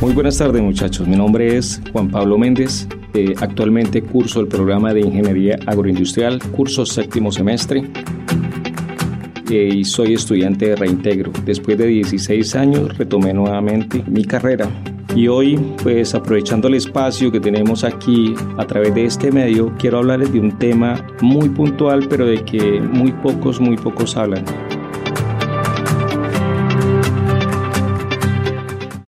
Muy buenas tardes muchachos, mi nombre es Juan Pablo Méndez, eh, actualmente curso el programa de Ingeniería Agroindustrial, curso séptimo semestre. Eh, y soy estudiante de reintegro. Después de 16 años retomé nuevamente mi carrera. Y hoy, pues aprovechando el espacio que tenemos aquí a través de este medio, quiero hablarles de un tema muy puntual, pero de que muy pocos, muy pocos hablan.